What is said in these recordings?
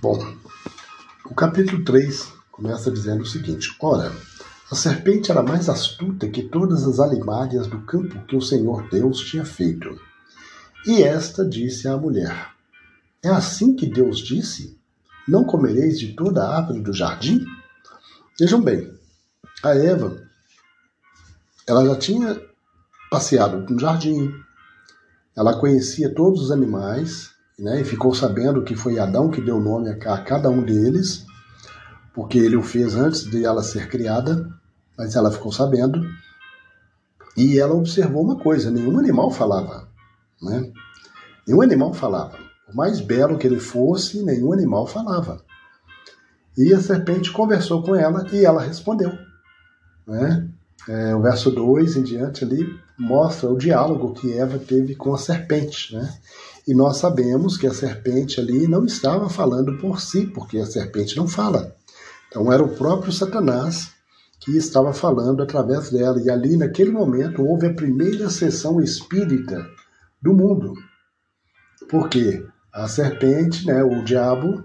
Bom, o capítulo 3 começa dizendo o seguinte: Ora, a serpente era mais astuta que todas as alimárias do campo que o Senhor Deus tinha feito. E esta disse à mulher: É assim que Deus disse: Não comereis de toda a árvore do jardim? Vejam bem, a Eva, ela já tinha passeado no jardim, ela conhecia todos os animais, né, e ficou sabendo que foi Adão que deu nome a cada um deles, porque ele o fez antes de ela ser criada, mas ela ficou sabendo. E ela observou uma coisa: nenhum animal falava. Né? Nenhum animal falava. Por mais belo que ele fosse, nenhum animal falava. E a serpente conversou com ela e ela respondeu. Né? É, o verso 2 em diante ali mostra o diálogo que Eva teve com a serpente. Né? E nós sabemos que a serpente ali não estava falando por si, porque a serpente não fala. Então era o próprio Satanás que estava falando através dela. E ali, naquele momento, houve a primeira sessão espírita do mundo. Porque a serpente, né, o diabo,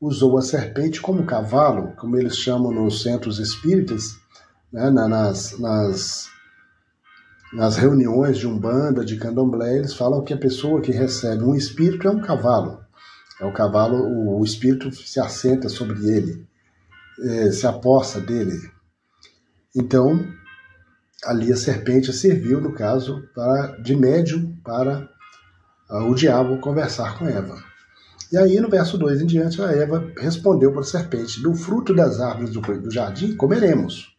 usou a serpente como cavalo, como eles chamam nos centros espíritas, né, nas, nas, nas reuniões de umbanda, de candomblé, eles falam que a pessoa que recebe um espírito é um cavalo. É o cavalo, o, espírito se assenta sobre ele é, se aposta dele. Então, ali a serpente serviu, no caso, para, de médium para uh, o diabo conversar com Eva. E aí, no verso 2 em diante, a Eva respondeu para a serpente: Do fruto das árvores do jardim comeremos.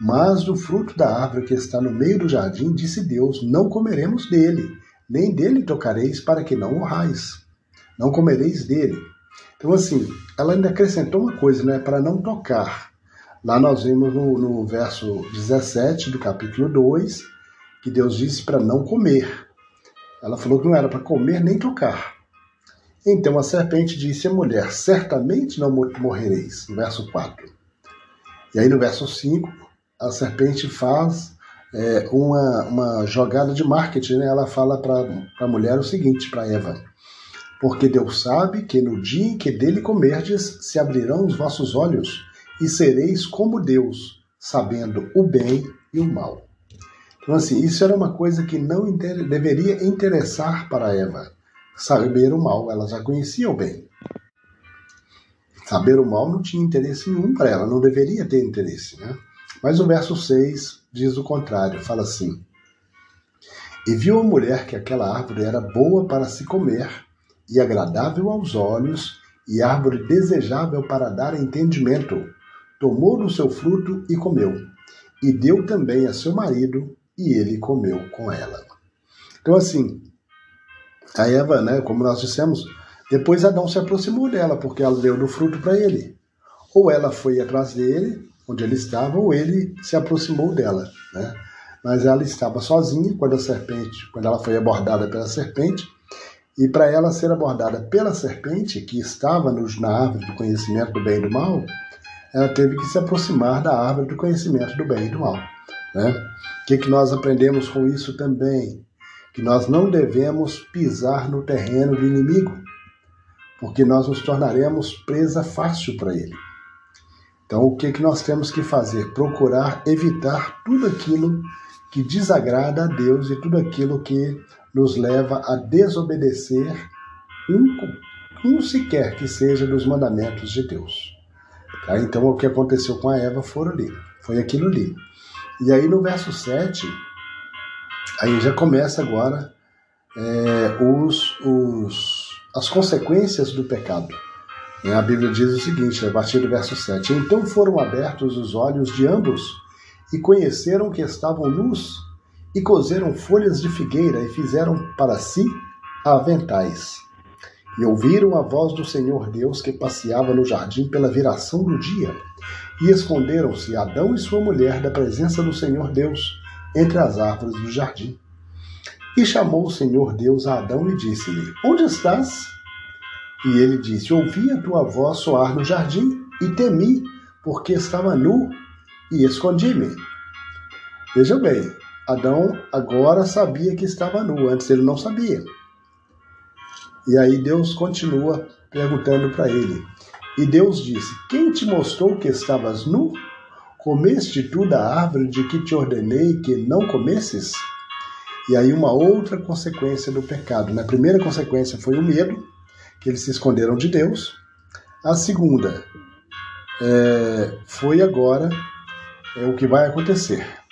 Mas do fruto da árvore que está no meio do jardim, disse Deus: Não comeremos dele, nem dele tocareis, para que não morrais. Não comereis dele, então, assim, ela ainda acrescentou uma coisa, né? Para não tocar. Lá nós vimos no, no verso 17 do capítulo 2 que Deus disse para não comer. Ela falou que não era para comer nem tocar. Então a serpente disse à mulher: Certamente não morrereis. No verso 4. E aí no verso 5, a serpente faz é, uma, uma jogada de marketing. Né? Ela fala para a mulher o seguinte, para Eva: porque Deus sabe que no dia em que dele comerdes, se abrirão os vossos olhos, e sereis como Deus, sabendo o bem e o mal. Então, assim, isso era uma coisa que não inter... deveria interessar para Eva. Saber o mal, ela já conhecia o bem. Saber o mal não tinha interesse nenhum para ela, não deveria ter interesse. Né? Mas o verso 6 diz o contrário, fala assim: E viu a mulher que aquela árvore era boa para se comer, e agradável aos olhos, e árvore desejável para dar entendimento. Tomou do seu fruto e comeu, e deu também a seu marido, e ele comeu com ela. Então, assim, a Eva, né, como nós dissemos, depois Adão se aproximou dela, porque ela deu do fruto para ele. Ou ela foi atrás dele, onde ele estava, ou ele se aproximou dela. Né? Mas ela estava sozinha quando a serpente, quando ela foi abordada pela serpente, e para ela ser abordada pela serpente, que estava nos, na árvore do conhecimento do bem e do mal, ela teve que se aproximar da árvore do conhecimento do bem e do mal. Né? O que, que nós aprendemos com isso também? Que nós não devemos pisar no terreno do inimigo, porque nós nos tornaremos presa fácil para ele. Então, o que, que nós temos que fazer? Procurar evitar tudo aquilo que desagrada a Deus e tudo aquilo que nos leva a desobedecer um, um sequer que seja dos mandamentos de Deus. Tá? Então, o que aconteceu com a Eva foi ali, foi aquilo ali. E aí, no verso 7, aí já começa agora é, os, os, as consequências do pecado. A Bíblia diz o seguinte, a partir do verso 7: Então foram abertos os olhos de ambos e conheceram que estavam nus e cozeram folhas de figueira e fizeram para si aventais. E ouviram a voz do Senhor Deus que passeava no jardim pela viração do dia. E esconderam-se Adão e sua mulher da presença do Senhor Deus entre as árvores do jardim. E chamou o Senhor Deus a Adão e disse-lhe: Onde estás? E ele disse: Ouvi a tua voz soar no jardim e temi, porque estava nu e escondi-me. Veja bem, Adão agora sabia que estava nu, antes ele não sabia. E aí Deus continua perguntando para ele. E Deus disse: Quem te mostrou que estavas nu? Comeste tu da árvore de que te ordenei que não comesses? E aí, uma outra consequência do pecado. na primeira consequência foi o medo, que eles se esconderam de Deus. A segunda é, foi agora é o que vai acontecer.